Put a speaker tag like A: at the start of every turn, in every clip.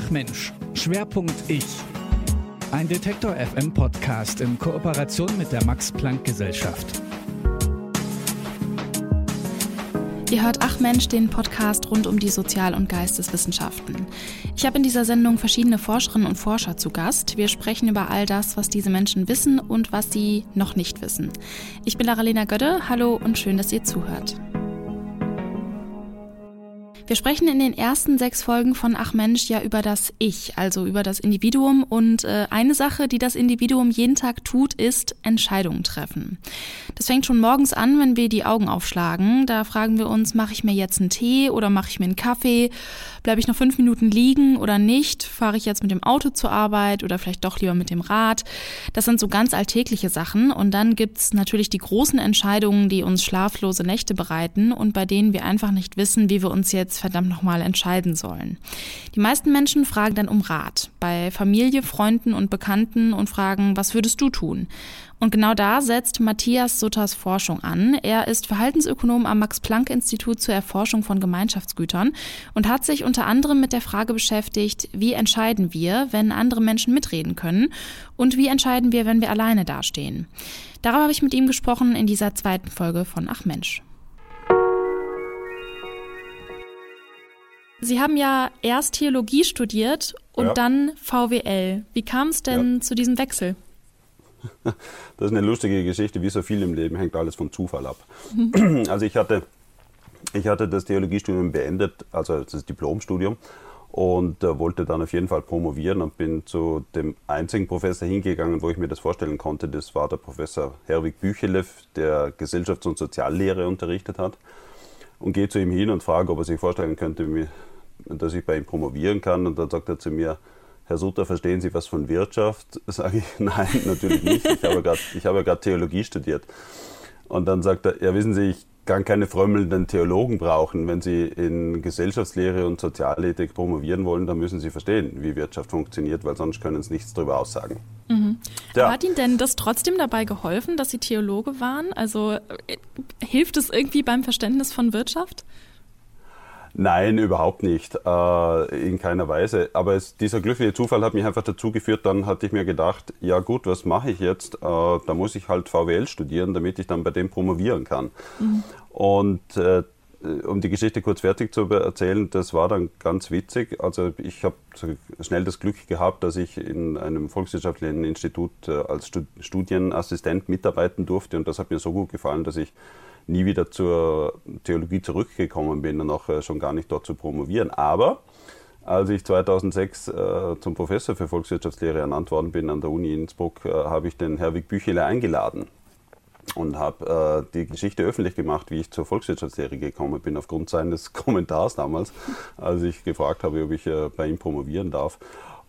A: Ach Mensch, Schwerpunkt Ich. Ein Detektor FM Podcast in Kooperation mit der Max Planck Gesellschaft.
B: Ihr hört Ach Mensch, den Podcast rund um die Sozial- und Geisteswissenschaften. Ich habe in dieser Sendung verschiedene Forscherinnen und Forscher zu Gast. Wir sprechen über all das, was diese Menschen wissen und was sie noch nicht wissen. Ich bin Laralena Gödde. Hallo und schön, dass ihr zuhört. Wir sprechen in den ersten sechs Folgen von Ach Mensch ja über das Ich, also über das Individuum. Und äh, eine Sache, die das Individuum jeden Tag tut, ist Entscheidungen treffen. Das fängt schon morgens an, wenn wir die Augen aufschlagen. Da fragen wir uns, mache ich mir jetzt einen Tee oder mache ich mir einen Kaffee? Bleibe ich noch fünf Minuten liegen oder nicht? Fahre ich jetzt mit dem Auto zur Arbeit oder vielleicht doch lieber mit dem Rad? Das sind so ganz alltägliche Sachen. Und dann gibt's natürlich die großen Entscheidungen, die uns schlaflose Nächte bereiten und bei denen wir einfach nicht wissen, wie wir uns jetzt verdammt nochmal entscheiden sollen. Die meisten Menschen fragen dann um Rat bei Familie, Freunden und Bekannten und fragen, was würdest du tun? Und genau da setzt Matthias Sutters Forschung an. Er ist Verhaltensökonom am Max-Planck-Institut zur Erforschung von Gemeinschaftsgütern und hat sich unter anderem mit der Frage beschäftigt, wie entscheiden wir, wenn andere Menschen mitreden können und wie entscheiden wir, wenn wir alleine dastehen. Darüber habe ich mit ihm gesprochen in dieser zweiten Folge von Ach Mensch. Sie haben ja erst Theologie studiert und ja. dann VWL. Wie kam es denn ja. zu diesem Wechsel?
C: Das ist eine lustige Geschichte, wie so viel im Leben hängt alles vom Zufall ab. Also ich hatte, ich hatte das Theologiestudium beendet, also das Diplomstudium und äh, wollte dann auf jeden Fall promovieren und bin zu dem einzigen Professor hingegangen, wo ich mir das vorstellen konnte. Das war der Professor Herwig Büchelew, der Gesellschafts- und Soziallehre unterrichtet hat und gehe zu ihm hin und frage, ob er sich vorstellen könnte, dass ich bei ihm promovieren kann. Und dann sagt er zu mir, Herr Sutter, verstehen Sie was von Wirtschaft? Sage ich, nein, natürlich nicht. Ich habe gerade hab Theologie studiert. Und dann sagt er, ja, wissen Sie, ich kann keine frömmelnden Theologen brauchen. Wenn Sie in Gesellschaftslehre und Sozialethik promovieren wollen, dann müssen Sie verstehen, wie Wirtschaft funktioniert, weil sonst können Sie nichts darüber aussagen.
B: Mhm. Ja. Hat Ihnen denn das trotzdem dabei geholfen, dass Sie Theologe waren? Also äh, hilft es irgendwie beim Verständnis von Wirtschaft?
C: Nein, überhaupt nicht. Äh, in keiner Weise. Aber es, dieser glückliche Zufall hat mich einfach dazu geführt, dann hatte ich mir gedacht, ja gut, was mache ich jetzt? Äh, da muss ich halt VWL studieren, damit ich dann bei dem promovieren kann. Mhm. Und äh, um die Geschichte kurz fertig zu erzählen, das war dann ganz witzig. Also ich habe schnell das Glück gehabt, dass ich in einem volkswirtschaftlichen Institut äh, als Studienassistent mitarbeiten durfte und das hat mir so gut gefallen, dass ich nie wieder zur Theologie zurückgekommen bin und auch äh, schon gar nicht dort zu promovieren. Aber als ich 2006 äh, zum Professor für Volkswirtschaftslehre ernannt worden bin an der Uni Innsbruck, äh, habe ich den Herwig Büchele eingeladen und habe äh, die Geschichte öffentlich gemacht, wie ich zur Volkswirtschaftslehre gekommen bin, aufgrund seines Kommentars damals, als ich gefragt habe, ob ich äh, bei ihm promovieren darf.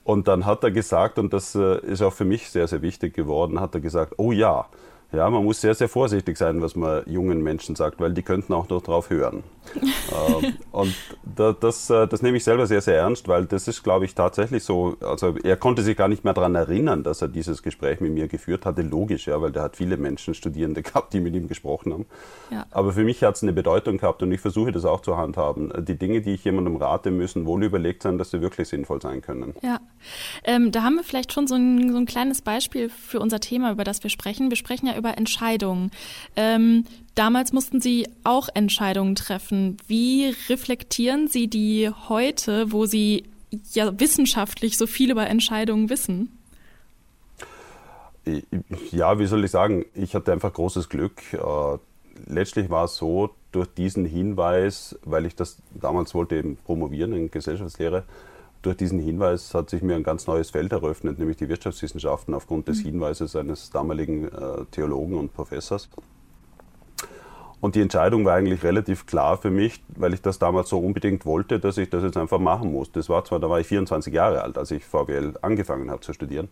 C: Und dann hat er gesagt, und das äh, ist auch für mich sehr, sehr wichtig geworden, hat er gesagt, oh ja, ja, man muss sehr, sehr vorsichtig sein, was man jungen Menschen sagt, weil die könnten auch noch drauf hören. Äh, und da, das, äh, das nehme ich selber sehr, sehr ernst, weil das ist, glaube ich, tatsächlich so. Also er konnte sich gar nicht mehr daran erinnern, dass er dieses Gespräch mit mir geführt hatte. Logisch, ja, weil der hat viele Menschen, Studierende gehabt, die mit ihm gesprochen haben. Ja. Aber für mich hat es eine Bedeutung gehabt und ich versuche das auch zu handhaben. Die Dinge, die ich jemandem rate, müssen wohl überlegt sein, dass sie wirklich sinnvoll sein können.
B: Ja, ähm, da haben wir vielleicht schon so ein, so ein kleines Beispiel für unser Thema, über das wir sprechen. Wir sprechen ja über Entscheidungen. Ähm, damals mussten Sie auch Entscheidungen treffen. Wie reflektieren Sie die heute, wo Sie ja wissenschaftlich so viel über Entscheidungen wissen?
C: Ja, wie soll ich sagen? Ich hatte einfach großes Glück. Äh, letztlich war es so, durch diesen Hinweis, weil ich das damals wollte eben promovieren in Gesellschaftslehre, durch diesen Hinweis hat sich mir ein ganz neues Feld eröffnet, nämlich die Wirtschaftswissenschaften aufgrund des mhm. Hinweises eines damaligen äh, Theologen und Professors. Und die Entscheidung war eigentlich relativ klar für mich, weil ich das damals so unbedingt wollte, dass ich das jetzt einfach machen muss. Das war zwar, da war ich 24 Jahre alt, als ich VWL angefangen habe zu studieren.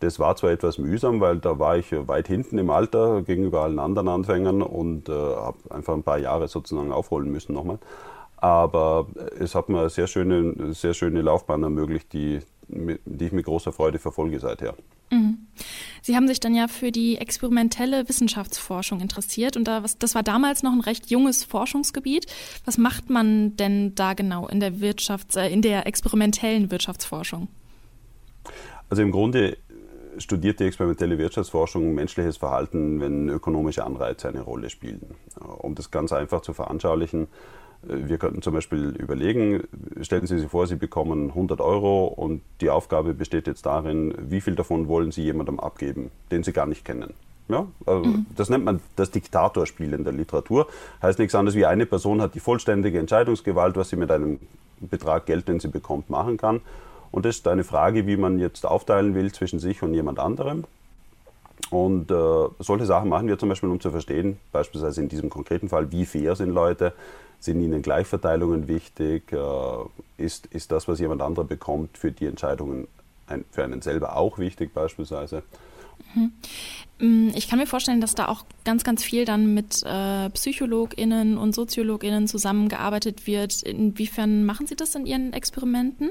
C: Das war zwar etwas mühsam, weil da war ich weit hinten im Alter gegenüber allen anderen Anfängern und äh, habe einfach ein paar Jahre sozusagen aufholen müssen nochmal. Aber es hat mir eine sehr schöne, sehr schöne Laufbahn ermöglicht, die, die ich mit großer Freude verfolge seither.
B: Mhm. Sie haben sich dann ja für die experimentelle Wissenschaftsforschung interessiert und da, das war damals noch ein recht junges Forschungsgebiet. Was macht man denn da genau in der Wirtschafts-, äh, in der experimentellen Wirtschaftsforschung?
C: Also im Grunde studiert die experimentelle Wirtschaftsforschung menschliches Verhalten, wenn ökonomische Anreize eine Rolle spielen. Um das ganz einfach zu veranschaulichen, wir könnten zum Beispiel überlegen, stellen Sie sich vor, Sie bekommen 100 Euro und die Aufgabe besteht jetzt darin, wie viel davon wollen Sie jemandem abgeben, den Sie gar nicht kennen. Ja, also mhm. Das nennt man das Diktatorspiel in der Literatur. Heißt nichts anderes wie eine Person hat die vollständige Entscheidungsgewalt, was sie mit einem Betrag Geld, den sie bekommt, machen kann. Und das ist eine Frage, wie man jetzt aufteilen will zwischen sich und jemand anderem. Und äh, solche Sachen machen wir zum Beispiel, um zu verstehen, beispielsweise in diesem konkreten Fall, wie fair sind Leute, sind ihnen Gleichverteilungen wichtig, äh, ist, ist das, was jemand anderer bekommt, für die Entscheidungen ein, für einen selber auch wichtig beispielsweise.
B: Mhm. Mm, ich kann mir vorstellen, dass da auch ganz, ganz viel dann mit äh, PsychologInnen und SoziologInnen zusammengearbeitet wird. Inwiefern machen Sie das in Ihren Experimenten?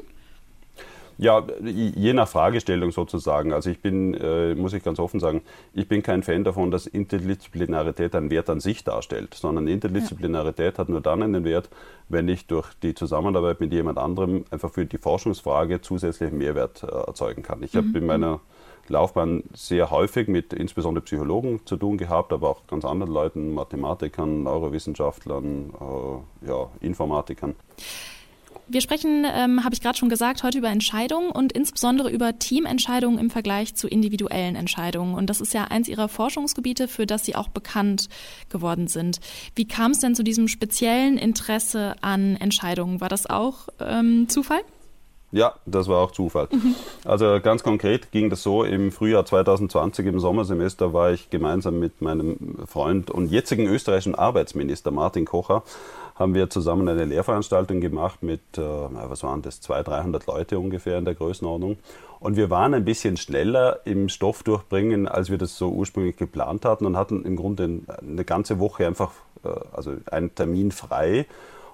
C: Ja, je nach Fragestellung sozusagen. Also ich bin, äh, muss ich ganz offen sagen, ich bin kein Fan davon, dass Interdisziplinarität einen Wert an sich darstellt, sondern Interdisziplinarität ja. hat nur dann einen Wert, wenn ich durch die Zusammenarbeit mit jemand anderem einfach für die Forschungsfrage zusätzlichen Mehrwert äh, erzeugen kann. Ich mhm. habe in meiner Laufbahn sehr häufig mit insbesondere Psychologen zu tun gehabt, aber auch ganz anderen Leuten, Mathematikern, Neurowissenschaftlern, äh, ja, Informatikern.
B: Wir sprechen, ähm, habe ich gerade schon gesagt, heute über Entscheidungen und insbesondere über Teamentscheidungen im Vergleich zu individuellen Entscheidungen. Und das ist ja eins Ihrer Forschungsgebiete, für das Sie auch bekannt geworden sind. Wie kam es denn zu diesem speziellen Interesse an Entscheidungen? War das auch ähm, Zufall?
C: Ja, das war auch Zufall. Mhm. Also ganz konkret ging das so, im Frühjahr 2020 im Sommersemester war ich gemeinsam mit meinem Freund und jetzigen österreichischen Arbeitsminister Martin Kocher haben wir zusammen eine Lehrveranstaltung gemacht mit, äh, was waren das, 200, 300 Leute ungefähr in der Größenordnung. Und wir waren ein bisschen schneller im Stoff durchbringen, als wir das so ursprünglich geplant hatten und hatten im Grunde eine ganze Woche einfach, äh, also einen Termin frei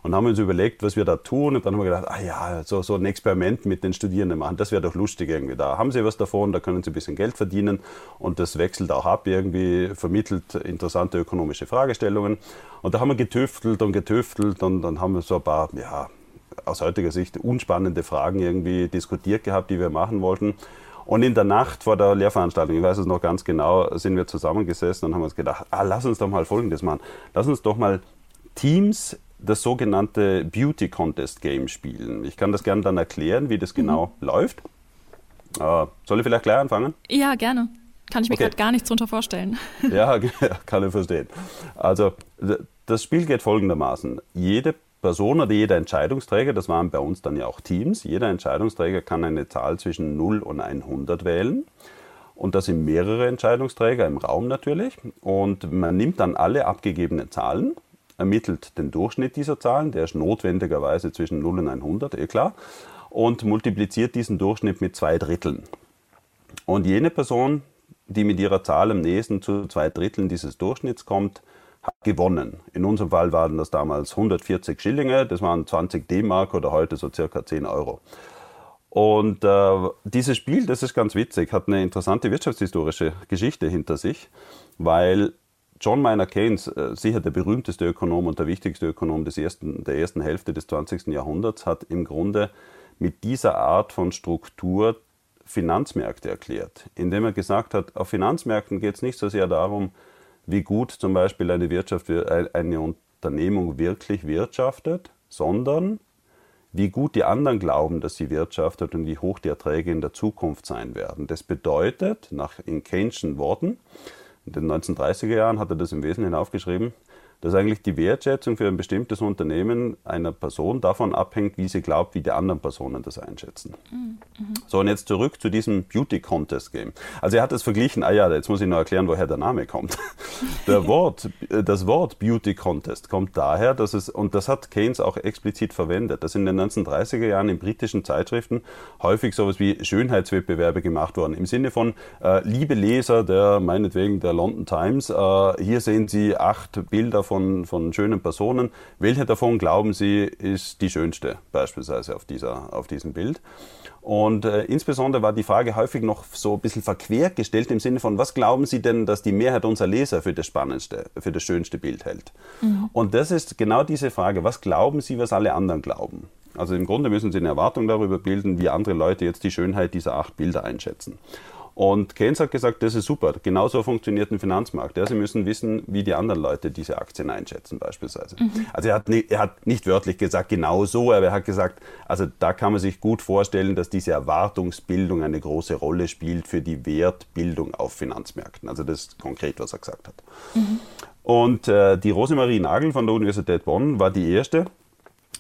C: und haben uns überlegt, was wir da tun. Und dann haben wir gedacht, ah ja, so, so ein Experiment mit den Studierenden machen, das wäre doch lustig irgendwie. Da haben sie was davon, da können sie ein bisschen Geld verdienen und das wechselt auch ab, irgendwie vermittelt interessante ökonomische Fragestellungen. Und da haben wir getüftelt und getüftelt und dann haben wir so ein paar, ja, aus heutiger Sicht unspannende Fragen irgendwie diskutiert gehabt, die wir machen wollten. Und in der Nacht vor der Lehrveranstaltung, ich weiß es noch ganz genau, sind wir zusammengesessen und haben uns gedacht, ah, lass uns doch mal Folgendes machen. Lass uns doch mal Teams das sogenannte Beauty Contest Game spielen. Ich kann das gerne dann erklären, wie das mhm. genau mhm. läuft. Äh, soll ich vielleicht gleich anfangen?
B: Ja, gerne. Kann ich mir okay. gerade gar nichts darunter vorstellen.
C: Ja, kann ich verstehen. Also, das Spiel geht folgendermaßen. Jede Person oder jeder Entscheidungsträger, das waren bei uns dann ja auch Teams, jeder Entscheidungsträger kann eine Zahl zwischen 0 und 100 wählen. Und das sind mehrere Entscheidungsträger im Raum natürlich. Und man nimmt dann alle abgegebenen Zahlen ermittelt den Durchschnitt dieser Zahlen, der ist notwendigerweise zwischen 0 und 100, eh klar, und multipliziert diesen Durchschnitt mit zwei Dritteln. Und jene Person, die mit ihrer Zahl am nächsten zu zwei Dritteln dieses Durchschnitts kommt, hat gewonnen. In unserem Fall waren das damals 140 Schillinge, das waren 20 D-Mark oder heute so circa 10 Euro. Und äh, dieses Spiel, das ist ganz witzig, hat eine interessante wirtschaftshistorische Geschichte hinter sich, weil John Maynard Keynes, äh, sicher der berühmteste Ökonom und der wichtigste Ökonom des ersten, der ersten Hälfte des 20. Jahrhunderts, hat im Grunde mit dieser Art von Struktur Finanzmärkte erklärt, indem er gesagt hat, auf Finanzmärkten geht es nicht so sehr darum, wie gut zum Beispiel eine Wirtschaft, eine Unternehmung wirklich wirtschaftet, sondern wie gut die anderen glauben, dass sie wirtschaftet und wie hoch die Erträge in der Zukunft sein werden. Das bedeutet, nach in Keynes'schen Worten, in den 1930er Jahren hat er das im Wesentlichen aufgeschrieben, dass eigentlich die Wertschätzung für ein bestimmtes Unternehmen einer Person davon abhängt, wie sie glaubt, wie die anderen Personen das einschätzen. Mhm. So, und jetzt zurück zu diesem Beauty Contest Game. Also er hat es verglichen, ah ja, jetzt muss ich noch erklären, woher der Name kommt. Der Wort, das Wort Beauty Contest kommt daher, dass es, und das hat Keynes auch explizit verwendet, dass in den 1930er Jahren in britischen Zeitschriften häufig sowas wie Schönheitswettbewerbe gemacht wurden. Im Sinne von, äh, liebe Leser der, meinetwegen der London Times, äh, hier sehen Sie acht Bilder von von, von schönen Personen. Welche davon glauben Sie ist die schönste, beispielsweise auf, dieser, auf diesem Bild? Und äh, insbesondere war die Frage häufig noch so ein bisschen verquert gestellt im Sinne von, was glauben Sie denn, dass die Mehrheit unserer Leser für das spannendste, für das schönste Bild hält? Mhm. Und das ist genau diese Frage, was glauben Sie, was alle anderen glauben? Also im Grunde müssen Sie eine Erwartung darüber bilden, wie andere Leute jetzt die Schönheit dieser acht Bilder einschätzen. Und Keynes hat gesagt, das ist super. Genauso funktioniert ein Finanzmarkt. Ja, Sie müssen wissen, wie die anderen Leute diese Aktien einschätzen, beispielsweise. Mhm. Also er hat, nicht, er hat nicht wörtlich gesagt, genau so, aber er hat gesagt, also da kann man sich gut vorstellen, dass diese Erwartungsbildung eine große Rolle spielt für die Wertbildung auf Finanzmärkten. Also das ist konkret, was er gesagt hat. Mhm. Und äh, die Rosemarie Nagel von der Universität Bonn war die erste,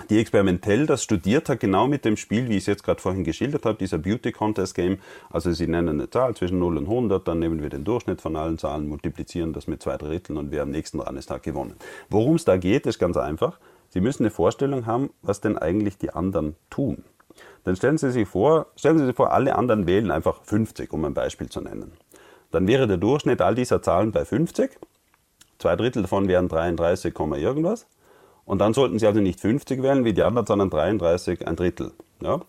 C: die experimentell das studiert hat, genau mit dem Spiel, wie ich es jetzt gerade vorhin geschildert habe, dieser Beauty Contest Game. Also Sie nennen eine Zahl zwischen 0 und 100, dann nehmen wir den Durchschnitt von allen Zahlen, multiplizieren das mit zwei Dritteln und wer am nächsten hat gewonnen. Worum es da geht, ist ganz einfach. Sie müssen eine Vorstellung haben, was denn eigentlich die anderen tun. Dann stellen Sie sich vor, stellen Sie sich vor, alle anderen wählen einfach 50, um ein Beispiel zu nennen. Dann wäre der Durchschnitt all dieser Zahlen bei 50. Zwei Drittel davon wären 33, irgendwas. Und dann sollten Sie also nicht 50 wählen wie die anderen, sondern 33, ein Drittel. Ja?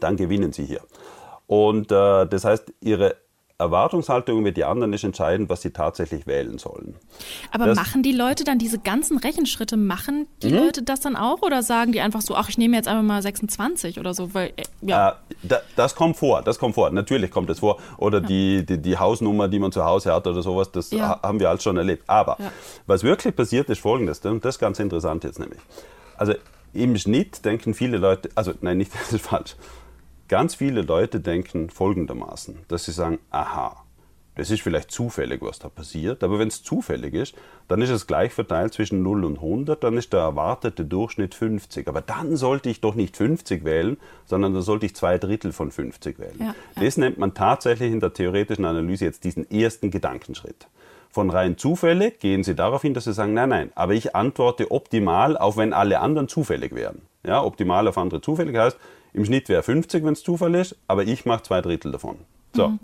C: Dann gewinnen Sie hier. Und äh, das heißt, Ihre Erwartungshaltung mit die anderen ist entscheidend, was sie tatsächlich wählen sollen.
B: Aber das machen die Leute dann diese ganzen Rechenschritte, machen die mhm. Leute das dann auch oder sagen die einfach so, ach, ich nehme jetzt einfach mal 26 oder so? Weil,
C: äh, ja. Äh, da, das kommt vor, das kommt vor. Natürlich kommt es vor. Oder ja. die, die, die, Hausnummer, die man zu Hause hat oder sowas, das ja. haben wir alles schon erlebt. Aber was wirklich passiert, ist folgendes, und das ist ganz interessant jetzt nämlich. Also im Schnitt denken viele Leute, also nein, nicht, das ist falsch. Ganz viele Leute denken folgendermaßen, dass sie sagen, aha, das ist vielleicht zufällig, was da passiert, aber wenn es zufällig ist, dann ist es gleich verteilt zwischen 0 und 100, dann ist der erwartete Durchschnitt 50. Aber dann sollte ich doch nicht 50 wählen, sondern dann sollte ich zwei Drittel von 50 wählen. Ja, ja. Das nennt man tatsächlich in der theoretischen Analyse jetzt diesen ersten Gedankenschritt. Von rein zufällig gehen Sie darauf hin, dass Sie sagen, nein, nein, aber ich antworte optimal, auch wenn alle anderen zufällig wären. Ja, optimal auf andere zufällig heißt, im Schnitt wäre 50, wenn es Zufall ist, aber ich mache zwei Drittel davon. So. Mhm.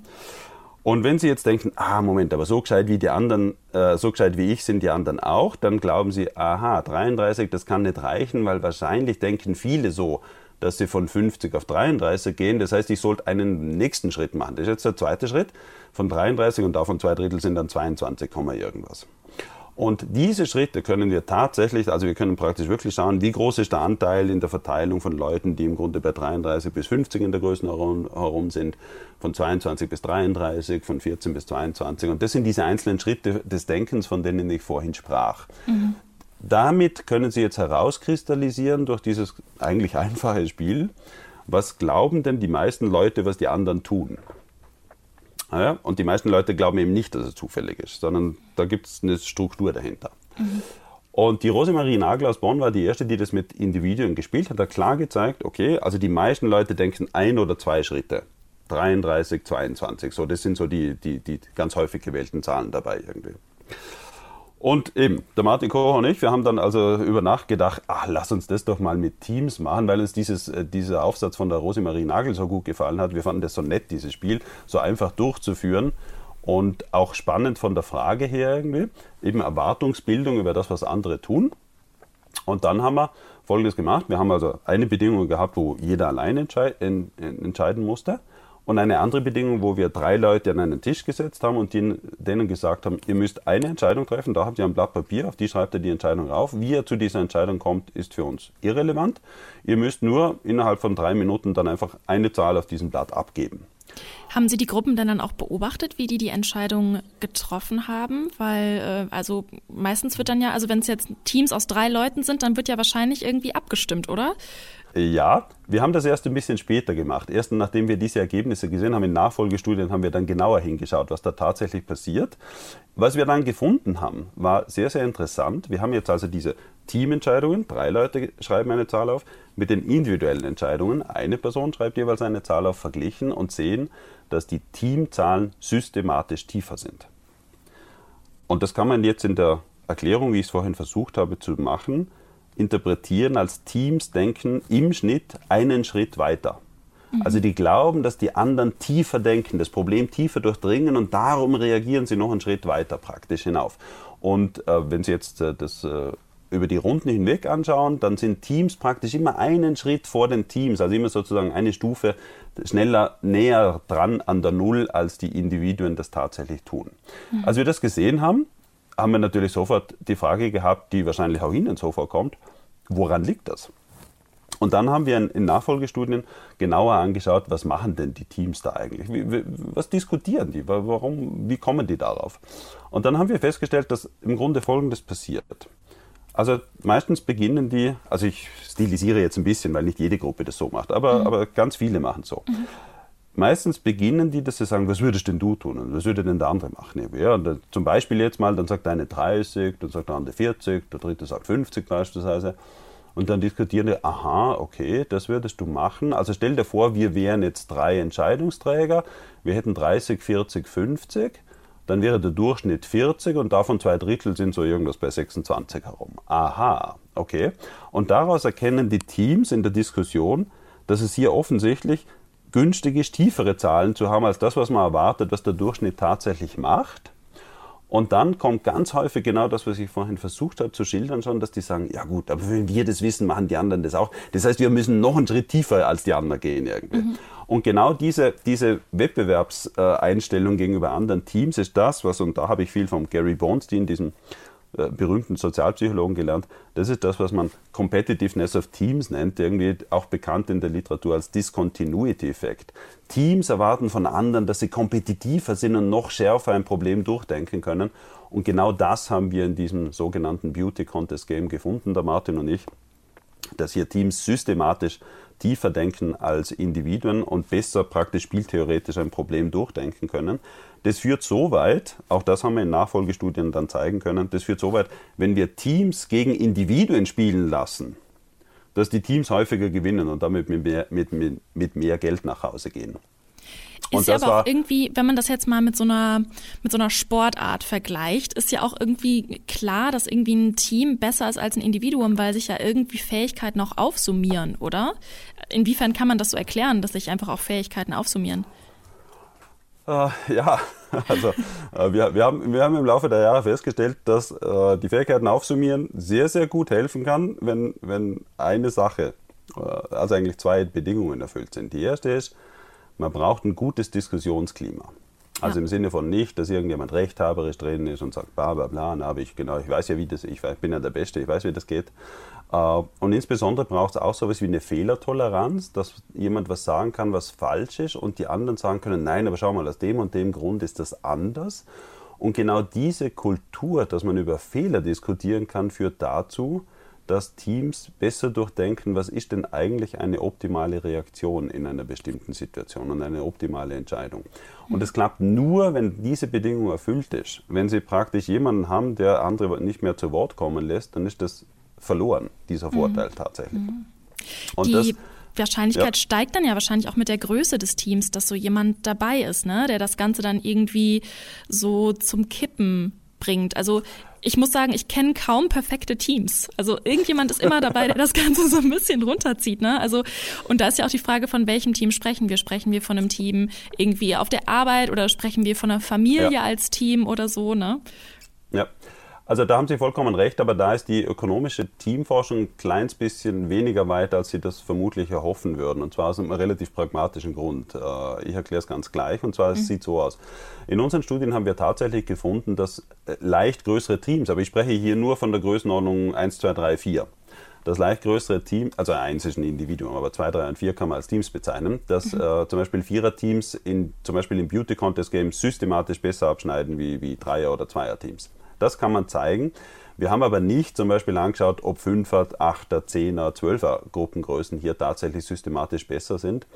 C: Und wenn Sie jetzt denken, ah, Moment, aber so gescheit wie die anderen, äh, so gescheit wie ich sind die anderen auch, dann glauben Sie, aha, 33, das kann nicht reichen, weil wahrscheinlich denken viele so, dass sie von 50 auf 33 gehen. Das heißt, ich sollte einen nächsten Schritt machen. Das ist jetzt der zweite Schritt von 33 und davon zwei Drittel sind dann 22, irgendwas. Und diese Schritte können wir tatsächlich, also wir können praktisch wirklich schauen, wie groß ist der Anteil in der Verteilung von Leuten, die im Grunde bei 33 bis 50 in der Größe herum sind, von 22 bis 33, von 14 bis 22. Und das sind diese einzelnen Schritte des Denkens, von denen ich vorhin sprach. Mhm. Damit können Sie jetzt herauskristallisieren durch dieses eigentlich einfache Spiel, was glauben denn die meisten Leute, was die anderen tun. Ja? Und die meisten Leute glauben eben nicht, dass es zufällig ist, sondern da gibt es eine Struktur dahinter. Mhm. Und die Rosemarie Nagel aus Bonn war die erste, die das mit Individuen gespielt hat, hat klar gezeigt, okay, also die meisten Leute denken ein oder zwei Schritte. 33, 22, so, das sind so die, die, die ganz häufig gewählten Zahlen dabei irgendwie. Und eben, der Martin Koch und ich, wir haben dann also über Nacht gedacht, ach, lass uns das doch mal mit Teams machen, weil uns dieses, äh, dieser Aufsatz von der Rosemarie Nagel so gut gefallen hat. Wir fanden das so nett, dieses Spiel, so einfach durchzuführen und auch spannend von der Frage her irgendwie, eben Erwartungsbildung über das, was andere tun. Und dann haben wir Folgendes gemacht. Wir haben also eine Bedingung gehabt, wo jeder alleine entscheiden musste. Und eine andere Bedingung, wo wir drei Leute an einen Tisch gesetzt haben und denen gesagt haben, ihr müsst eine Entscheidung treffen, da habt ihr ein Blatt Papier, auf die schreibt ihr die Entscheidung auf. Wie ihr zu dieser Entscheidung kommt, ist für uns irrelevant. Ihr müsst nur innerhalb von drei Minuten dann einfach eine Zahl auf diesem Blatt abgeben.
B: Haben Sie die Gruppen denn dann auch beobachtet, wie die die Entscheidung getroffen haben? Weil, äh, also meistens wird dann ja, also wenn es jetzt Teams aus drei Leuten sind, dann wird ja wahrscheinlich irgendwie abgestimmt, oder?
C: Ja, wir haben das erst ein bisschen später gemacht. Erst nachdem wir diese Ergebnisse gesehen haben in Nachfolgestudien, haben wir dann genauer hingeschaut, was da tatsächlich passiert. Was wir dann gefunden haben, war sehr, sehr interessant. Wir haben jetzt also diese Teamentscheidungen, drei Leute schreiben eine Zahl auf, mit den individuellen Entscheidungen, eine Person schreibt jeweils eine Zahl auf, verglichen und sehen, dass die Teamzahlen systematisch tiefer sind. Und das kann man jetzt in der Erklärung, wie ich es vorhin versucht habe zu machen, interpretieren als Teams denken im Schnitt einen Schritt weiter. Mhm. Also die glauben, dass die anderen tiefer denken, das Problem tiefer durchdringen und darum reagieren sie noch einen Schritt weiter praktisch hinauf. Und äh, wenn Sie jetzt äh, das äh, über die Runden hinweg anschauen, dann sind Teams praktisch immer einen Schritt vor den Teams, also immer sozusagen eine Stufe schneller näher dran an der Null, als die Individuen das tatsächlich tun. Mhm. Als wir das gesehen haben, haben wir natürlich sofort die Frage gehabt, die wahrscheinlich auch Ihnen so vorkommt, woran liegt das? Und dann haben wir in, Nachfolgestudien genauer angeschaut, was machen denn die Teams da eigentlich? Was diskutieren die? Warum, wie kommen die darauf? Und dann haben wir festgestellt, dass im Grunde Folgendes passiert. Also meistens beginnen die, also ich stilisiere jetzt ein bisschen, weil nicht jede Gruppe das so macht, aber, mhm. aber ganz viele machen so. Mhm. Meistens beginnen die, dass sie sagen, was würdest denn du tun und was würde denn der andere machen? Ja, dann, zum Beispiel jetzt mal, dann sagt der eine 30, dann sagt der andere 40, der dritte sagt 50 beispielsweise. Und dann diskutieren die, aha, okay, das würdest du machen. Also stell dir vor, wir wären jetzt drei Entscheidungsträger, wir hätten 30, 40, 50 dann wäre der Durchschnitt 40 und davon zwei Drittel sind so irgendwas bei 26 herum. Aha, okay. Und daraus erkennen die Teams in der Diskussion, dass es hier offensichtlich günstig ist, tiefere Zahlen zu haben als das, was man erwartet, was der Durchschnitt tatsächlich macht. Und dann kommt ganz häufig genau das, was ich vorhin versucht habe zu schildern schon, dass die sagen, ja gut, aber wenn wir das wissen, machen die anderen das auch. Das heißt, wir müssen noch einen Schritt tiefer als die anderen gehen irgendwie. Mhm. Und genau diese, diese Wettbewerbseinstellung gegenüber anderen Teams ist das, was, und da habe ich viel von Gary Bonstein, diesem berühmten Sozialpsychologen gelernt. Das ist das, was man Competitiveness of Teams nennt, irgendwie auch bekannt in der Literatur als Discontinuity-Effekt. Teams erwarten von anderen, dass sie kompetitiver sind und noch schärfer ein Problem durchdenken können. Und genau das haben wir in diesem sogenannten Beauty Contest Game gefunden, der Martin und ich, dass hier Teams systematisch tiefer denken als Individuen und besser praktisch spieltheoretisch ein Problem durchdenken können. Das führt so weit, auch das haben wir in Nachfolgestudien dann zeigen können, das führt so weit, wenn wir Teams gegen Individuen spielen lassen, dass die Teams häufiger gewinnen und damit mit mehr, mit, mit, mit mehr Geld nach Hause gehen.
B: Ist ja aber auch irgendwie, wenn man das jetzt mal mit so einer mit so einer Sportart vergleicht, ist ja auch irgendwie klar, dass irgendwie ein Team besser ist als ein Individuum, weil sich ja irgendwie Fähigkeiten auch aufsummieren, oder? Inwiefern kann man das so erklären, dass sich einfach auch Fähigkeiten aufsummieren?
C: Äh, ja, also äh, wir, wir, haben, wir haben im Laufe der Jahre festgestellt, dass äh, die Fähigkeiten aufsummieren sehr, sehr gut helfen kann, wenn, wenn eine Sache, äh, also eigentlich zwei Bedingungen erfüllt sind. Die erste ist, man braucht ein gutes Diskussionsklima. Also ja. im Sinne von nicht, dass irgendjemand rechthaberisch drin ist und sagt, bla bla bla, na, aber ich, genau, ich weiß ja, wie das, ich, ich bin ja der Beste, ich weiß, wie das geht. Äh, und insbesondere braucht es auch so etwas wie eine Fehlertoleranz, dass jemand was sagen kann, was falsch ist und die anderen sagen können, nein, aber schau mal, aus dem und dem Grund ist das anders. Und genau diese Kultur, dass man über Fehler diskutieren kann, führt dazu, dass Teams besser durchdenken, was ist denn eigentlich eine optimale Reaktion in einer bestimmten Situation und eine optimale Entscheidung. Und es klappt nur, wenn diese Bedingung erfüllt ist. Wenn Sie praktisch jemanden haben, der andere nicht mehr zu Wort kommen lässt, dann ist das verloren, dieser Vorteil mhm. tatsächlich. Mhm.
B: Und Die das, Wahrscheinlichkeit ja. steigt dann ja wahrscheinlich auch mit der Größe des Teams, dass so jemand dabei ist, ne, der das Ganze dann irgendwie so zum Kippen bringt. Also ich muss sagen, ich kenne kaum perfekte Teams. Also irgendjemand ist immer dabei, der das Ganze so ein bisschen runterzieht. Ne? Also und da ist ja auch die Frage, von welchem Team sprechen wir? Sprechen wir von einem Team irgendwie auf der Arbeit oder sprechen wir von einer Familie ja. als Team oder so? Ne?
C: Ja. Also da haben Sie vollkommen recht, aber da ist die ökonomische Teamforschung ein kleines bisschen weniger weit, als Sie das vermutlich erhoffen würden. Und zwar aus einem relativ pragmatischen Grund. Äh, ich erkläre es ganz gleich. Und zwar, es mhm. sieht so aus. In unseren Studien haben wir tatsächlich gefunden, dass äh, leicht größere Teams, aber ich spreche hier nur von der Größenordnung 1, 2, 3, 4 das leicht größere Team, also eins ist ein Individuum, aber zwei, drei und vier kann man als Teams bezeichnen, dass mhm. äh, zum Beispiel Vierer-Teams in, zum Beispiel im Beauty-Contest-Game systematisch besser abschneiden wie, wie Dreier- oder Zweier-Teams. Das kann man zeigen. Wir haben aber nicht zum Beispiel angeschaut, ob 5er, 8er, 10er, 12er Gruppengrößen hier tatsächlich systematisch besser sind.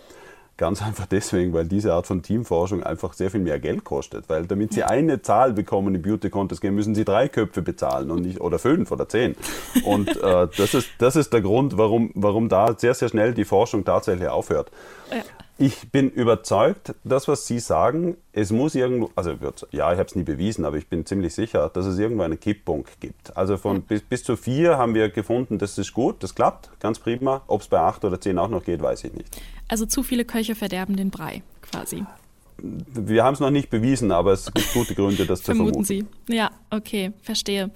C: Ganz einfach deswegen, weil diese Art von Teamforschung einfach sehr viel mehr Geld kostet. Weil damit Sie eine Zahl bekommen im Beauty Contest Game, müssen Sie drei Köpfe bezahlen und nicht oder fünf oder zehn. Und äh, das, ist, das ist der Grund, warum, warum da sehr, sehr schnell die Forschung tatsächlich aufhört. Ja. Ich bin überzeugt, das, was Sie sagen, es muss irgendwo, also ja, ich habe es nie bewiesen, aber ich bin ziemlich sicher, dass es irgendwo einen Kipppunkt gibt. Also von bis, bis zu vier haben wir gefunden, das ist gut, das klappt, ganz prima. Ob es bei acht oder zehn auch noch geht, weiß ich nicht.
B: Also zu viele Köche verderben den Brei, quasi.
C: wir haben es noch nicht bewiesen, aber es gibt gute Gründe, das zu vermuten.
B: Vermuten Sie. Ja, okay, verstehe.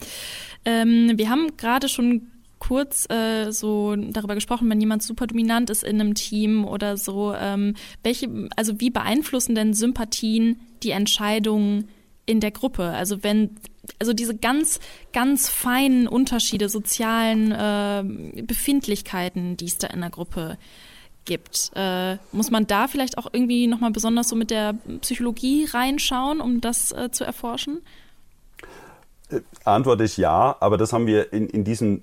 B: Ähm, wir haben gerade schon kurz äh, so darüber gesprochen, wenn jemand super dominant ist in einem Team oder so. Ähm, welche, also wie beeinflussen denn Sympathien die Entscheidungen in der Gruppe? Also wenn, also diese ganz, ganz feinen Unterschiede, sozialen äh, Befindlichkeiten, die es da in der Gruppe gibt, äh, muss man da vielleicht auch irgendwie nochmal besonders so mit der Psychologie reinschauen, um das äh, zu erforschen?
C: Äh, Antwort ist ja, aber das haben wir in, in diesem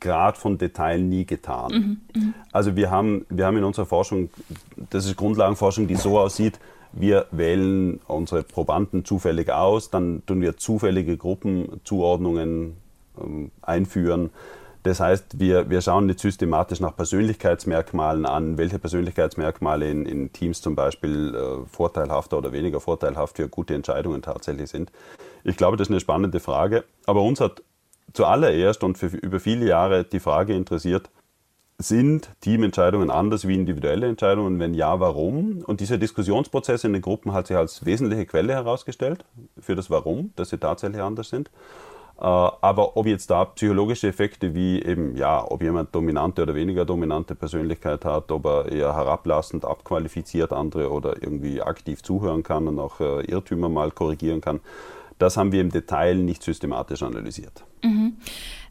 C: Grad von Detail nie getan. Mhm, mh. Also wir haben, wir haben in unserer Forschung, das ist Grundlagenforschung, die so aussieht, wir wählen unsere Probanden zufällig aus, dann tun wir zufällige Gruppenzuordnungen ähm, einführen. Das heißt, wir, wir schauen nicht systematisch nach Persönlichkeitsmerkmalen an, welche Persönlichkeitsmerkmale in, in Teams zum Beispiel äh, vorteilhafter oder weniger vorteilhaft für gute Entscheidungen tatsächlich sind. Ich glaube, das ist eine spannende Frage. Aber uns hat zuallererst und für über viele Jahre die Frage interessiert, sind Teamentscheidungen anders wie individuelle Entscheidungen? Wenn ja, warum? Und dieser Diskussionsprozess in den Gruppen hat sich als wesentliche Quelle herausgestellt für das Warum, dass sie tatsächlich anders sind. Äh, aber ob jetzt da psychologische Effekte wie eben, ja, ob jemand dominante oder weniger dominante Persönlichkeit hat, ob er eher herablassend abqualifiziert andere oder irgendwie aktiv zuhören kann und auch äh, Irrtümer mal korrigieren kann, das haben wir im Detail nicht systematisch analysiert.
B: Mhm.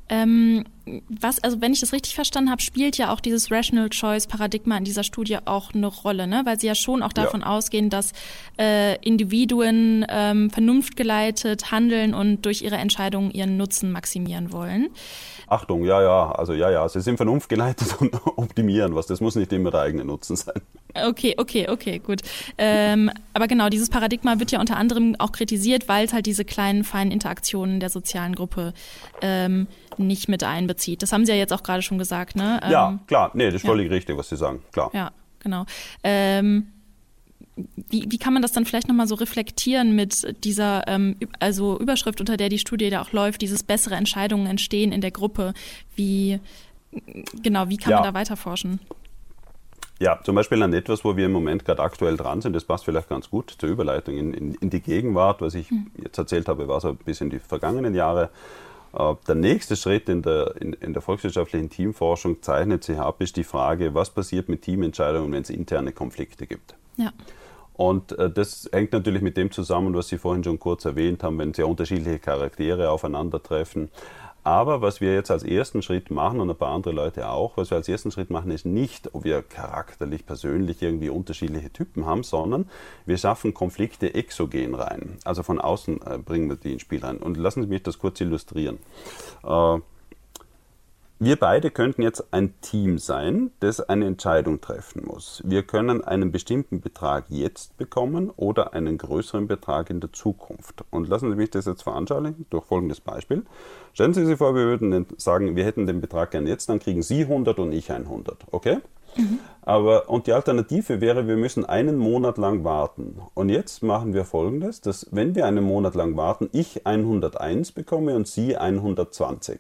B: Ähm, was, also wenn ich das richtig verstanden habe, spielt ja auch dieses Rational Choice Paradigma in dieser Studie auch eine Rolle, ne? weil sie ja schon auch davon ja. ausgehen, dass äh, Individuen ähm, vernunftgeleitet handeln und durch ihre Entscheidungen ihren Nutzen maximieren wollen.
C: Achtung, ja, ja, also ja, ja, sie sind vernunftgeleitet und optimieren was. Das muss nicht immer der eigene Nutzen sein.
B: Okay, okay, okay, gut. Ähm, aber genau, dieses Paradigma wird ja unter anderem auch kritisiert, weil es halt diese kleinen, feinen Interaktionen der sozialen Gruppe ähm, nicht mit einbezieht. Das haben Sie ja jetzt auch gerade schon gesagt, ne?
C: Ähm, ja, klar, nee, das ist völlig richtig, was Sie sagen, klar.
B: Ja, genau. Ähm, wie, wie kann man das dann vielleicht nochmal so reflektieren mit dieser ähm, also Überschrift, unter der die Studie da auch läuft, dieses bessere Entscheidungen entstehen in der Gruppe? Wie genau, wie kann ja. man da weiter forschen?
C: Ja, zum Beispiel an etwas, wo wir im Moment gerade aktuell dran sind, das passt vielleicht ganz gut zur Überleitung in, in, in die Gegenwart. Was ich hm. jetzt erzählt habe, war so ein bisschen die vergangenen Jahre. Der nächste Schritt in der, in, in der volkswirtschaftlichen Teamforschung zeichnet sich ab, ist die Frage, was passiert mit Teamentscheidungen, wenn es interne Konflikte gibt. Ja. Und äh, das hängt natürlich mit dem zusammen, was Sie vorhin schon kurz erwähnt haben, wenn sehr unterschiedliche Charaktere aufeinandertreffen. Aber was wir jetzt als ersten Schritt machen und ein paar andere Leute auch, was wir als ersten Schritt machen, ist nicht, ob wir charakterlich, persönlich irgendwie unterschiedliche Typen haben, sondern wir schaffen Konflikte exogen rein. Also von außen äh, bringen wir die ins Spiel rein. Und lassen Sie mich das kurz illustrieren. Äh, wir beide könnten jetzt ein Team sein, das eine Entscheidung treffen muss. Wir können einen bestimmten Betrag jetzt bekommen oder einen größeren Betrag in der Zukunft. Und lassen Sie mich das jetzt veranschaulichen durch folgendes Beispiel. Stellen Sie sich vor, wir würden sagen, wir hätten den Betrag gern jetzt, dann kriegen Sie 100 und ich 100. Okay? Mhm. Aber, und die Alternative wäre, wir müssen einen Monat lang warten. Und jetzt machen wir folgendes, dass wenn wir einen Monat lang warten, ich 101 bekomme und Sie 120.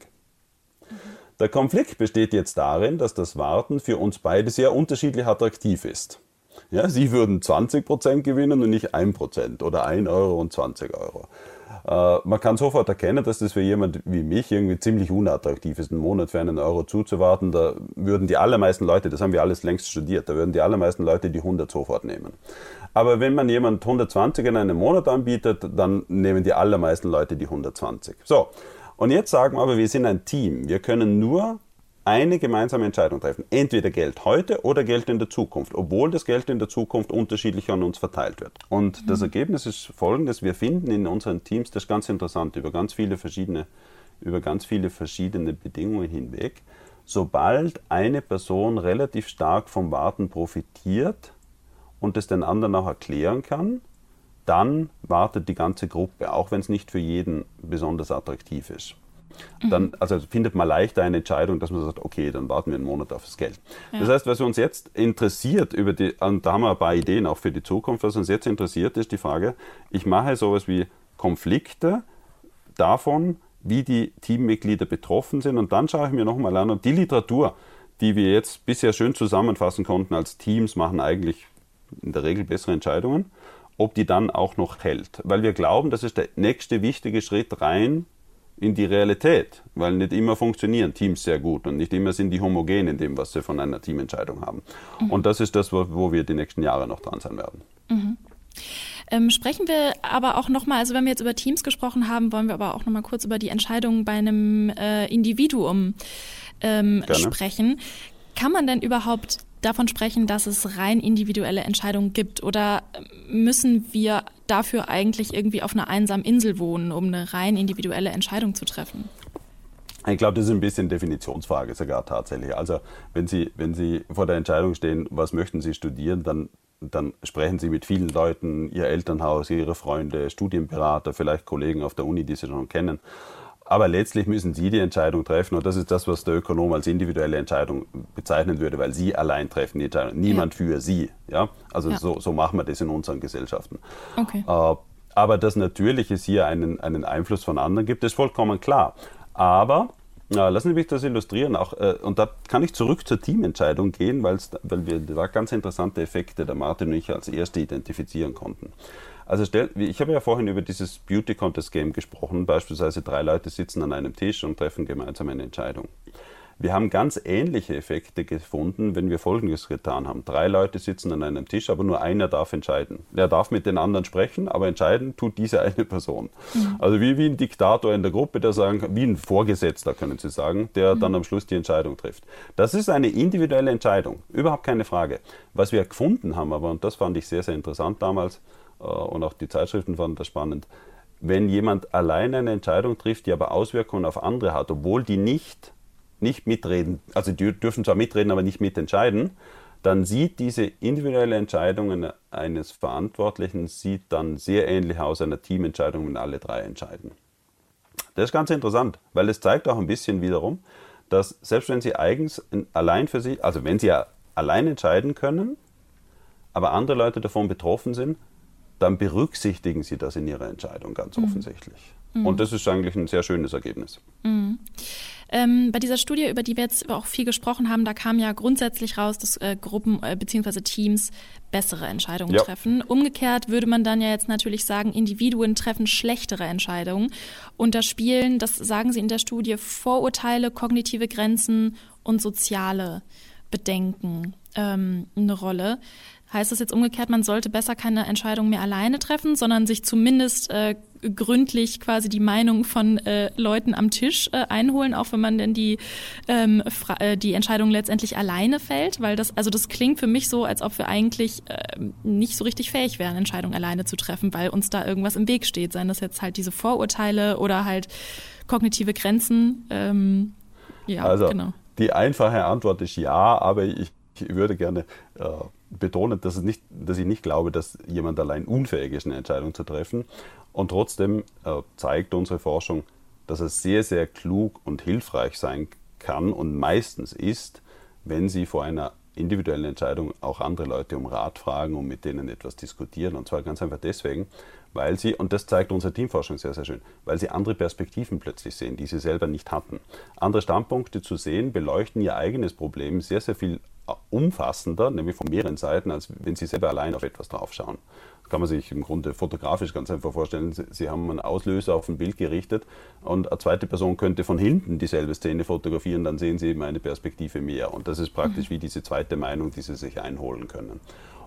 C: Der Konflikt besteht jetzt darin, dass das Warten für uns beide sehr unterschiedlich attraktiv ist. Ja, Sie würden 20% gewinnen und nicht 1% oder 1 Euro und 20 Euro. Äh, man kann sofort erkennen, dass das für jemand wie mich irgendwie ziemlich unattraktiv ist, einen Monat für einen Euro zuzuwarten. Da würden die allermeisten Leute, das haben wir alles längst studiert, da würden die allermeisten Leute die 100 sofort nehmen. Aber wenn man jemand 120 in einem Monat anbietet, dann nehmen die allermeisten Leute die 120. So, und jetzt sagen wir aber, wir sind ein Team. Wir können nur eine gemeinsame Entscheidung treffen. Entweder Geld heute oder Geld in der Zukunft, obwohl das Geld in der Zukunft unterschiedlich an uns verteilt wird. Und mhm. das Ergebnis ist folgendes. Wir finden in unseren Teams, das ist ganz interessant, über ganz viele verschiedene, über ganz viele verschiedene Bedingungen hinweg, sobald eine Person relativ stark vom Warten profitiert und es den anderen auch erklären kann, dann wartet die ganze Gruppe, auch wenn es nicht für jeden besonders attraktiv ist. Mhm. Dann, also findet man leichter eine Entscheidung, dass man sagt, okay, dann warten wir einen Monat auf das Geld. Ja. Das heißt, was uns jetzt interessiert über die, und da haben wir ein paar Ideen auch für die Zukunft, was uns jetzt interessiert, ist die Frage, ich mache sowas wie Konflikte davon, wie die Teammitglieder betroffen sind und dann schaue ich mir nochmal an, und die Literatur, die wir jetzt bisher schön zusammenfassen konnten als Teams, machen eigentlich in der Regel bessere Entscheidungen. Ob die dann auch noch hält. Weil wir glauben, das ist der nächste wichtige Schritt rein in die Realität, weil nicht immer funktionieren Teams sehr gut und nicht immer sind die homogen in dem, was sie von einer Teamentscheidung haben. Mhm. Und das ist das, wo, wo, wir die nächsten Jahre noch dran sein werden.
B: Mhm. Ähm, sprechen wir aber auch nochmal, also wenn wir jetzt über Teams gesprochen haben, wollen wir aber auch nochmal kurz über die Entscheidungen bei einem äh, Individuum ähm, sprechen. Kann man denn überhaupt davon sprechen, dass es rein individuelle Entscheidungen gibt? Oder müssen wir dafür eigentlich irgendwie auf einer einsamen Insel wohnen, um eine rein individuelle Entscheidung zu treffen?
C: Ich glaube, das ist ein bisschen Definitionsfrage sogar tatsächlich. Also wenn Sie, wenn Sie vor der Entscheidung stehen, was möchten Sie studieren, dann, dann sprechen Sie mit vielen Leuten, Ihr Elternhaus, Ihre Freunde, Studienberater, vielleicht Kollegen auf der Uni, die Sie schon kennen. Aber letztlich müssen Sie die Entscheidung treffen und das ist das, was der Ökonom als individuelle Entscheidung bezeichnen würde, weil Sie allein treffen die Entscheidung, niemand ja. für Sie. Ja? Also ja. So, so machen wir das in unseren Gesellschaften. Okay. Äh, aber dass natürlich es hier einen, einen Einfluss von anderen gibt, ist vollkommen klar. Aber ja, lassen Sie mich das illustrieren. Auch, äh, und da kann ich zurück zur Teamentscheidung gehen, weil wir da ganz interessante Effekte der Martin und ich als erste identifizieren konnten. Also stell, ich habe ja vorhin über dieses Beauty Contest Game gesprochen. Beispielsweise drei Leute sitzen an einem Tisch und treffen gemeinsam eine Entscheidung. Wir haben ganz ähnliche Effekte gefunden, wenn wir Folgendes getan haben. Drei Leute sitzen an einem Tisch, aber nur einer darf entscheiden. Er darf mit den anderen sprechen, aber entscheiden tut diese eine Person. Mhm. Also wie, wie ein Diktator in der Gruppe, der sagen, wie ein Vorgesetzter, können Sie sagen, der mhm. dann am Schluss die Entscheidung trifft. Das ist eine individuelle Entscheidung, überhaupt keine Frage. Was wir gefunden haben, aber, und das fand ich sehr, sehr interessant damals, und auch die Zeitschriften fanden das spannend. Wenn jemand alleine eine Entscheidung trifft, die aber Auswirkungen auf andere hat, obwohl die nicht, nicht mitreden, also die dürfen zwar mitreden, aber nicht mitentscheiden, dann sieht diese individuelle Entscheidung eines Verantwortlichen sieht dann sehr ähnlich aus einer Teamentscheidung, wenn alle drei entscheiden. Das ist ganz interessant, weil es zeigt auch ein bisschen wiederum, dass selbst wenn sie eigens allein für sich, also wenn sie ja allein entscheiden können, aber andere Leute davon betroffen sind, dann berücksichtigen sie das in ihrer Entscheidung ganz mhm. offensichtlich. Mhm. Und das ist eigentlich ein sehr schönes Ergebnis.
B: Mhm. Ähm, bei dieser Studie, über die wir jetzt auch viel gesprochen haben, da kam ja grundsätzlich raus, dass äh, Gruppen äh, bzw. Teams bessere Entscheidungen ja. treffen. Umgekehrt würde man dann ja jetzt natürlich sagen, Individuen treffen schlechtere Entscheidungen. Und da spielen, das sagen Sie in der Studie, Vorurteile, kognitive Grenzen und soziale Bedenken ähm, eine Rolle. Heißt das jetzt umgekehrt, man sollte besser keine Entscheidung mehr alleine treffen, sondern sich zumindest äh, gründlich quasi die Meinung von äh, Leuten am Tisch äh, einholen, auch wenn man denn die, ähm, äh, die Entscheidung letztendlich alleine fällt? Weil das, also das klingt für mich so, als ob wir eigentlich äh, nicht so richtig fähig wären, Entscheidungen alleine zu treffen, weil uns da irgendwas im Weg steht. Seien das jetzt halt diese Vorurteile oder halt kognitive Grenzen. Ähm,
C: ja, also, genau. Die einfache Antwort ist ja, aber ich, ich würde gerne äh, betonen, dass, nicht, dass ich nicht glaube, dass jemand allein unfähig ist, eine Entscheidung zu treffen. Und trotzdem äh, zeigt unsere Forschung, dass es sehr, sehr klug und hilfreich sein kann und meistens ist, wenn Sie vor einer individuellen Entscheidung auch andere Leute um Rat fragen und mit denen etwas diskutieren. Und zwar ganz einfach deswegen, weil sie, und das zeigt unsere Teamforschung sehr, sehr schön, weil sie andere Perspektiven plötzlich sehen, die sie selber nicht hatten. Andere Standpunkte zu sehen, beleuchten ihr eigenes Problem sehr, sehr viel umfassender, nämlich von mehreren Seiten, als wenn Sie selber allein auf etwas draufschauen. Das kann man sich im Grunde fotografisch ganz einfach vorstellen. Sie haben einen Auslöser auf ein Bild gerichtet und eine zweite Person könnte von hinten dieselbe Szene fotografieren, dann sehen Sie eben eine Perspektive mehr. Und das ist praktisch mhm. wie diese zweite Meinung, die Sie sich einholen können.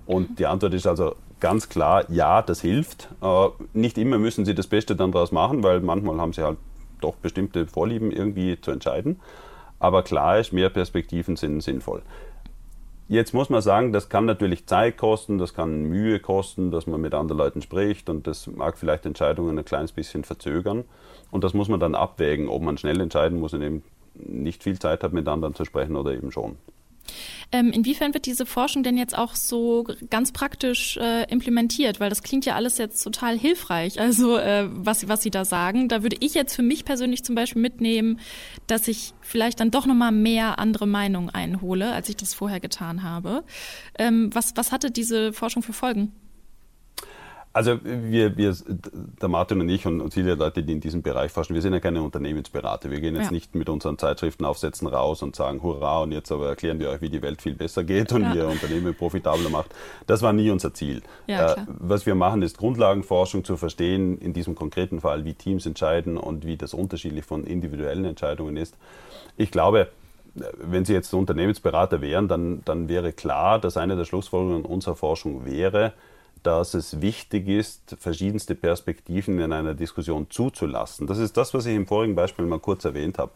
C: Und die Antwort ist also ganz klar, ja, das hilft. Äh, nicht immer müssen Sie das Beste dann daraus machen, weil manchmal haben Sie halt doch bestimmte Vorlieben irgendwie zu entscheiden. Aber klar ist, mehr Perspektiven sind sinnvoll. Jetzt muss man sagen, das kann natürlich Zeit kosten, das kann Mühe kosten, dass man mit anderen Leuten spricht und das mag vielleicht Entscheidungen ein kleines bisschen verzögern. Und das muss man dann abwägen, ob man schnell entscheiden muss und eben nicht viel Zeit hat, mit anderen zu sprechen oder eben schon.
B: Ähm, inwiefern wird diese Forschung denn jetzt auch so ganz praktisch äh, implementiert? Weil das klingt ja alles jetzt total hilfreich. Also äh, was, was Sie da sagen, da würde ich jetzt für mich persönlich zum Beispiel mitnehmen, dass ich vielleicht dann doch nochmal mehr andere Meinungen einhole, als ich das vorher getan habe. Ähm, was, was hatte diese Forschung für Folgen?
C: Also wir, wir, der Martin und ich und, und viele Leute, die in diesem Bereich forschen, wir sind ja keine Unternehmensberater. Wir gehen jetzt ja. nicht mit unseren Zeitschriftenaufsätzen raus und sagen, hurra, und jetzt aber erklären wir euch, wie die Welt viel besser geht und ja. ihr Unternehmen profitabler macht. Das war nie unser Ziel. Ja, äh, was wir machen, ist Grundlagenforschung zu verstehen, in diesem konkreten Fall, wie Teams entscheiden und wie das unterschiedlich von individuellen Entscheidungen ist. Ich glaube, wenn Sie jetzt Unternehmensberater wären, dann, dann wäre klar, dass eine der Schlussfolgerungen unserer Forschung wäre, dass es wichtig ist, verschiedenste Perspektiven in einer Diskussion zuzulassen. Das ist das, was ich im vorigen Beispiel mal kurz erwähnt habe.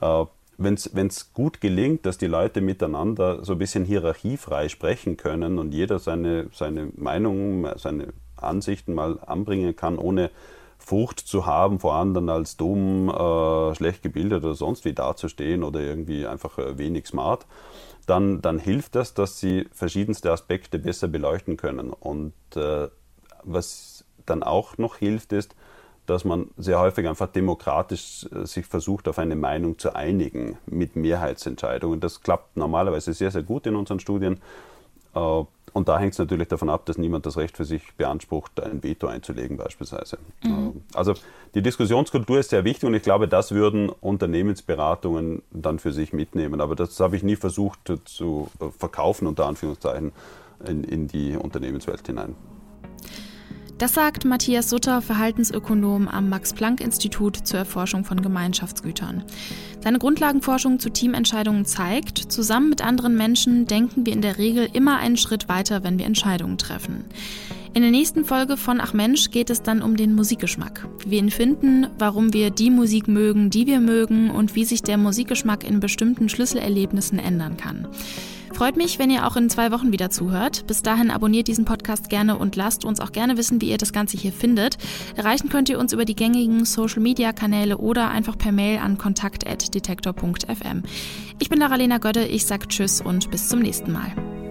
C: Äh, wenn es gut gelingt, dass die Leute miteinander so ein bisschen hierarchiefrei sprechen können und jeder seine, seine Meinung, seine Ansichten mal anbringen kann, ohne Furcht zu haben, vor anderen als dumm, äh, schlecht gebildet oder sonst wie dazustehen oder irgendwie einfach äh, wenig smart, dann, dann hilft das, dass sie verschiedenste Aspekte besser beleuchten können. Und äh, was dann auch noch hilft, ist, dass man sehr häufig einfach demokratisch äh, sich versucht, auf eine Meinung zu einigen mit Mehrheitsentscheidungen. Das klappt normalerweise sehr, sehr gut in unseren Studien. Äh, und da hängt es natürlich davon ab, dass niemand das Recht für sich beansprucht, ein Veto einzulegen beispielsweise. Mhm. Äh, also die Diskussionskultur ist sehr wichtig und ich glaube, das würden Unternehmensberatungen dann für sich mitnehmen. Aber das habe ich nie versucht zu verkaufen, unter Anführungszeichen, in, in die Unternehmenswelt hinein.
B: Das sagt Matthias Sutter, Verhaltensökonom am Max-Planck-Institut zur Erforschung von Gemeinschaftsgütern. Seine Grundlagenforschung zu Teamentscheidungen zeigt, zusammen mit anderen Menschen denken wir in der Regel immer einen Schritt weiter, wenn wir Entscheidungen treffen. In der nächsten Folge von Ach Mensch geht es dann um den Musikgeschmack. Wie wir ihn finden, warum wir die Musik mögen, die wir mögen und wie sich der Musikgeschmack in bestimmten Schlüsselerlebnissen ändern kann. Freut mich, wenn ihr auch in zwei Wochen wieder zuhört. Bis dahin abonniert diesen Podcast gerne und lasst uns auch gerne wissen, wie ihr das Ganze hier findet. Erreichen könnt ihr uns über die gängigen Social-Media-Kanäle oder einfach per Mail an kontakt.detektor.fm. Ich bin Lara-Lena Gödde, ich sag Tschüss und bis zum nächsten Mal.